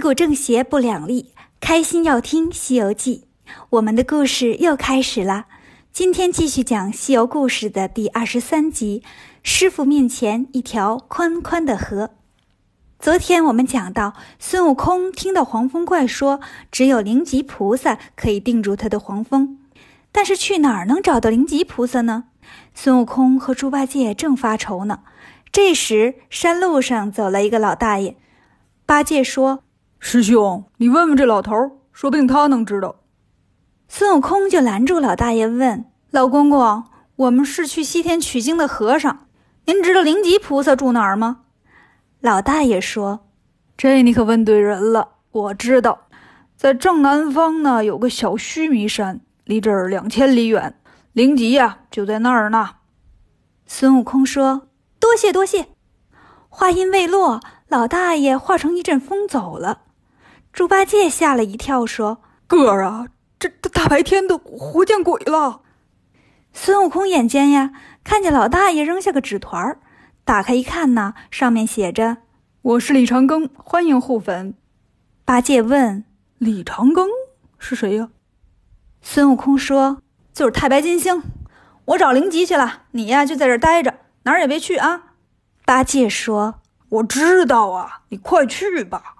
古正邪不两立，开心要听《西游记》。我们的故事又开始了，今天继续讲《西游故事》的第二十三集。师傅面前一条宽宽的河。昨天我们讲到，孙悟空听到黄风怪说，只有灵吉菩萨可以定住他的黄风，但是去哪儿能找到灵吉菩萨呢？孙悟空和猪八戒正发愁呢。这时，山路上走来一个老大爷。八戒说。师兄，你问问这老头，说不定他能知道。孙悟空就拦住老大爷问：“老公公，我们是去西天取经的和尚，您知道灵吉菩萨住哪儿吗？”老大爷说：“这你可问对人了，我知道，在正南方呢，有个小须弥山，离这儿两千里远，灵吉呀就在那儿呢。”孙悟空说：“多谢多谢。”话音未落，老大爷化成一阵风走了。猪八戒吓了一跳，说：“哥儿啊，这这大白天的，活见鬼了！”孙悟空眼尖呀，看见老大爷扔下个纸团儿，打开一看呢，上面写着：“我是李长庚，欢迎互粉。”八戒问：“李长庚是谁呀？”孙悟空说：“就是太白金星。我找灵吉去了，你呀就在这待着，哪儿也别去啊。”八戒说：“我知道啊，你快去吧。”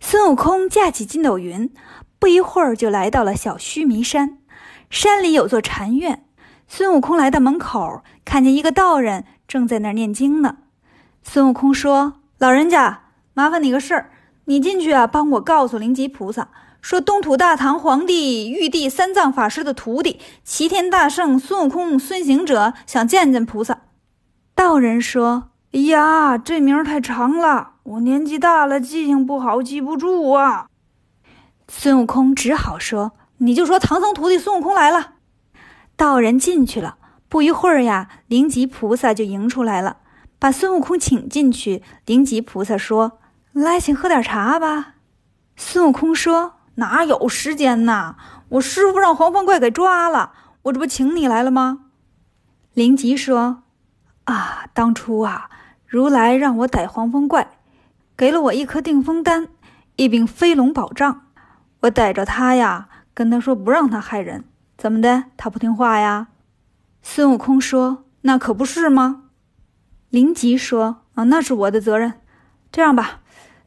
孙悟空架起筋斗云，不一会儿就来到了小须弥山。山里有座禅院，孙悟空来到门口，看见一个道人正在那儿念经呢。孙悟空说：“老人家，麻烦你个事儿，你进去啊，帮我告诉灵吉菩萨，说东土大唐皇帝玉帝三藏法师的徒弟齐天大圣孙悟空孙行者想见见菩萨。”道人说：“哎呀，这名太长了。”我年纪大了，记性不好，记不住啊。孙悟空只好说：“你就说唐僧徒弟孙悟空来了。”道人进去了，不一会儿呀，灵吉菩萨就迎出来了，把孙悟空请进去。灵吉菩萨说：“来，请喝点茶吧。”孙悟空说：“哪有时间呐？我师傅让黄风怪给抓了，我这不请你来了吗？”灵吉说：“啊，当初啊，如来让我逮黄风怪。”给了我一颗定风丹，一柄飞龙宝杖，我逮着他呀，跟他说不让他害人，怎么的？他不听话呀？孙悟空说：“那可不是吗？”灵吉说：“啊，那是我的责任。这样吧，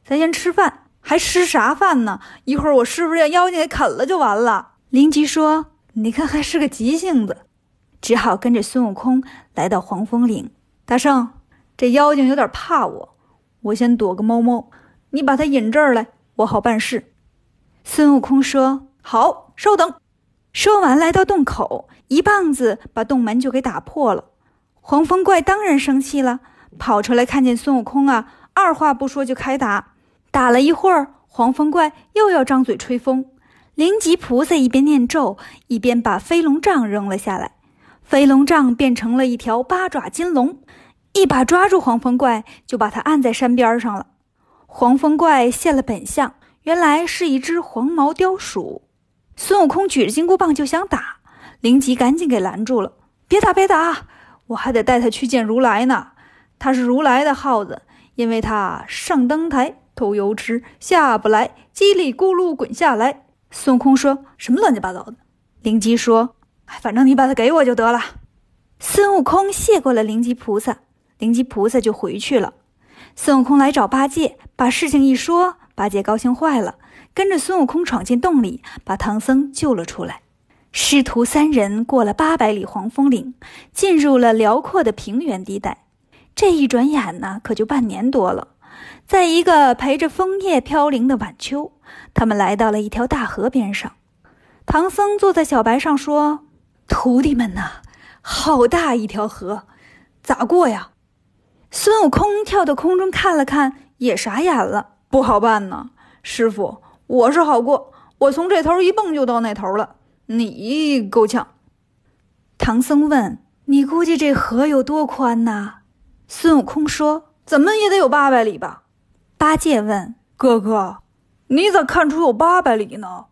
咱先吃饭，还吃啥饭呢？一会儿我是不是让妖精给啃了就完了？”灵吉说：“你看还是个急性子，只好跟着孙悟空来到黄风岭。大圣，这妖精有点怕我。”我先躲个猫猫，你把他引这儿来，我好办事。孙悟空说：“好，稍等。”说完，来到洞口，一棒子把洞门就给打破了。黄风怪当然生气了，跑出来看见孙悟空啊，二话不说就开打。打了一会儿，黄风怪又要张嘴吹风。灵吉菩萨一边念咒，一边把飞龙杖扔了下来，飞龙杖变成了一条八爪金龙。一把抓住黄风怪，就把他按在山边上了。黄风怪现了本相，原来是一只黄毛雕鼠。孙悟空举着金箍棒就想打，灵吉赶紧给拦住了：“别打，别打！我还得带他去见如来呢。他是如来的耗子，因为他上灯台偷油吃，下不来，叽里咕噜滚下来。”孙悟空说什么乱七八糟的？灵吉说：“，反正你把他给我就得了。”孙悟空谢过了灵吉菩萨。灵吉菩萨就回去了。孙悟空来找八戒，把事情一说，八戒高兴坏了，跟着孙悟空闯进洞里，把唐僧救了出来。师徒三人过了八百里黄风岭，进入了辽阔的平原地带。这一转眼呢，可就半年多了。在一个陪着枫叶飘零的晚秋，他们来到了一条大河边上。唐僧坐在小白上说：“徒弟们呐，好大一条河，咋过呀？”孙悟空跳到空中看了看，也傻眼了。不好办呢，师傅，我是好过，我从这头一蹦就到那头了。你够呛。唐僧问：“你估计这河有多宽呢？”孙悟空说：“怎么也得有八百里吧。”八戒问：“哥哥，你咋看出有八百里呢？”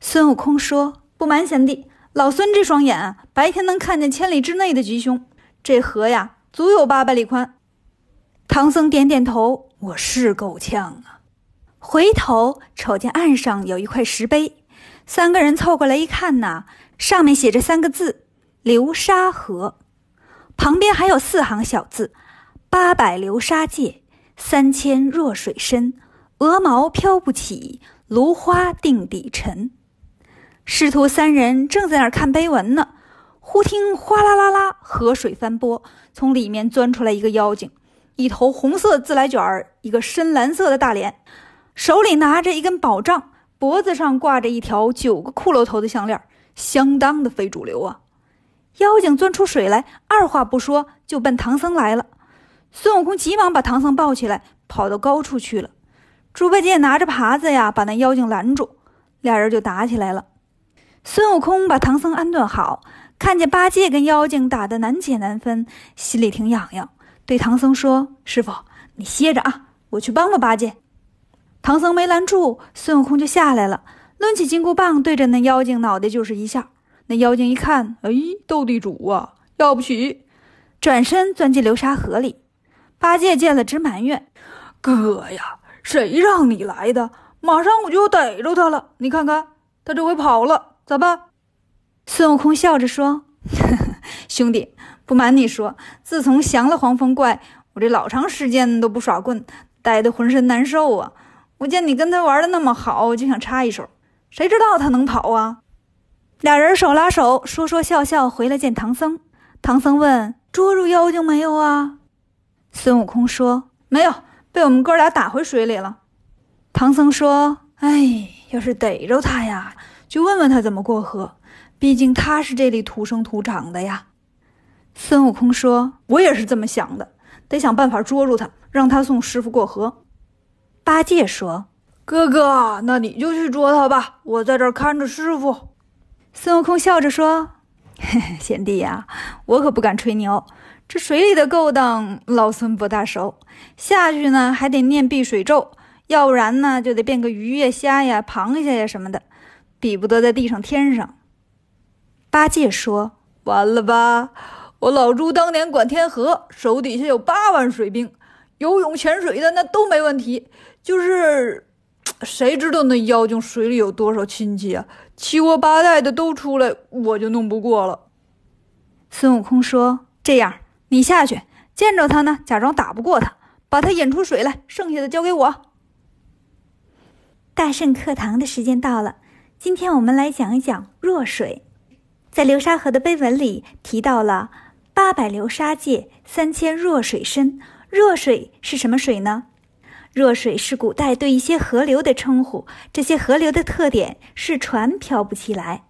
孙悟空说：“不瞒贤弟，老孙这双眼白天能看见千里之内的吉凶。这河呀，足有八百里宽。”唐僧点点头：“我是够呛啊。”回头瞅见岸上有一块石碑，三个人凑过来一看呐，上面写着三个字“流沙河”，旁边还有四行小字：“八百流沙界，三千弱水深，鹅毛飘不起，芦花定底沉。”师徒三人正在那儿看碑文呢，忽听哗啦啦啦，河水翻波，从里面钻出来一个妖精，一头红色自来卷儿，一个深蓝色的大脸，手里拿着一根宝杖，脖子上挂着一条九个骷髅头的项链，相当的非主流啊！妖精钻出水来，二话不说就奔唐僧来了。孙悟空急忙把唐僧抱起来，跑到高处去了。猪八戒拿着耙子呀，把那妖精拦住，俩人就打起来了。孙悟空把唐僧安顿好，看见八戒跟妖精打得难解难分，心里挺痒痒，对唐僧说：“师傅，你歇着啊，我去帮帮八戒。”唐僧没拦住，孙悟空就下来了，抡起金箍棒对着那妖精脑袋就是一下。那妖精一看，哎，斗地主啊，要不起，转身钻进流沙河里。八戒见了直埋怨：“哥呀，谁让你来的？马上我就逮着他了，你看看，他这回跑了。”咋办？孙悟空笑着说：“ 兄弟，不瞒你说，自从降了黄风怪，我这老长时间都不耍棍，待得浑身难受啊！我见你跟他玩的那么好，就想插一手。谁知道他能跑啊？”俩人手拉手，说说笑笑回来见唐僧。唐僧问：“捉住妖精没有啊？”孙悟空说：“没有，被我们哥俩打回水里了。”唐僧说：“哎，要是逮着他呀！”就问问他怎么过河，毕竟他是这里土生土长的呀。孙悟空说：“我也是这么想的，得想办法捉住他，让他送师傅过河。”八戒说：“哥哥，那你就去捉他吧，我在这儿看着师傅。”孙悟空笑着说：“ 贤弟呀，我可不敢吹牛，这水里的勾当老孙不大熟，下去呢还得念避水咒，要不然呢就得变个鱼呀、虾呀、螃蟹呀什么的。”比不得在地上天上。八戒说：“完了吧！我老猪当年管天河，手底下有八万水兵，游泳潜水的那都没问题。就是 谁知道那妖精水里有多少亲戚啊？七窝八代的都出来，我就弄不过了。”孙悟空说：“这样，你下去见着他呢，假装打不过他，把他引出水来，剩下的交给我。”大圣课堂的时间到了。今天我们来讲一讲弱水。在流沙河的碑文里提到了八百流沙界，三千弱水深。弱水是什么水呢？弱水是古代对一些河流的称呼。这些河流的特点是船漂不起来。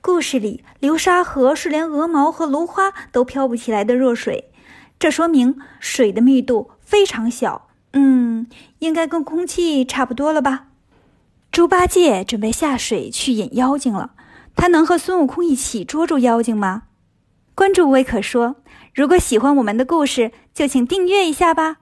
故事里流沙河是连鹅毛和芦花都漂不起来的弱水，这说明水的密度非常小。嗯，应该跟空气差不多了吧？猪八戒准备下水去引妖精了，他能和孙悟空一起捉住妖精吗？关注微可说，如果喜欢我们的故事，就请订阅一下吧。